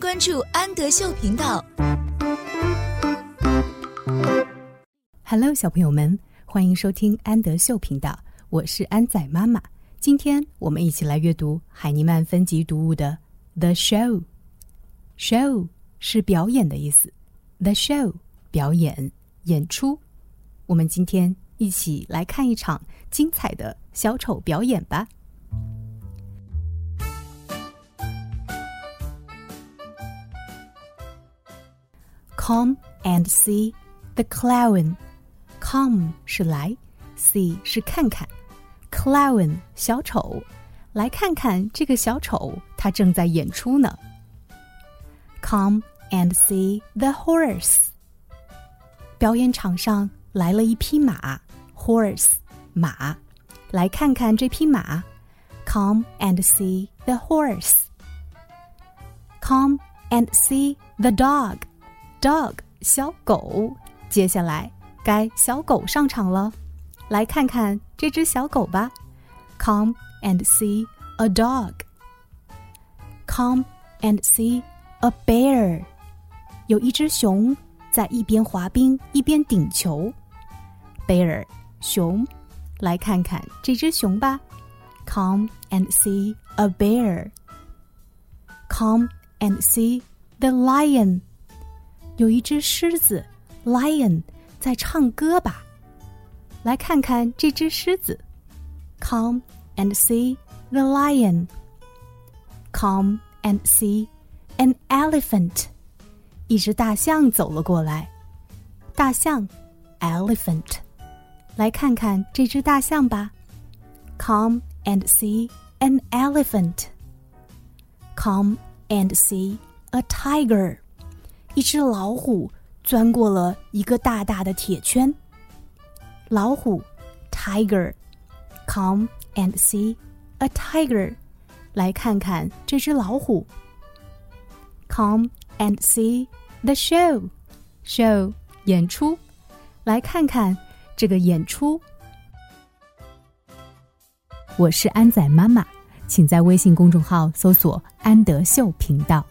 关注安德秀频道。Hello，小朋友们，欢迎收听安德秀频道，我是安仔妈妈。今天我们一起来阅读海尼曼分级读物的《The Show》。Show 是表演的意思，The Show 表演演出。我们今天一起来看一场精彩的小丑表演吧。Come and see the clown. Come 是来，see 是看看，clown 小丑，来看看这个小丑，他正在演出呢。Come and see the horse. 表演场上来了一匹马，horse 马，来看看这匹马。Come and see the horse. Come and see the dog. Dog 小狗，接下来该小狗上场了，来看看这只小狗吧。Come and see a dog. Come and see a bear. 有一只熊在一边滑冰一边顶球。Bear 熊，来看看这只熊吧。Come and see a bear. Come and see the lion. 有一只狮子，lion，在唱歌吧。来看看这只狮子，Come and see the lion. Come and see an elephant. 一只大象走了过来，大象，elephant。来看看这只大象吧，Come and see an elephant. Come and see a tiger. 一只老虎钻过了一个大大的铁圈。老虎，tiger，come and see a tiger，来看看这只老虎。Come and see the show，show 演出，来看看这个演出。我是安仔妈妈，请在微信公众号搜索“安德秀频道”。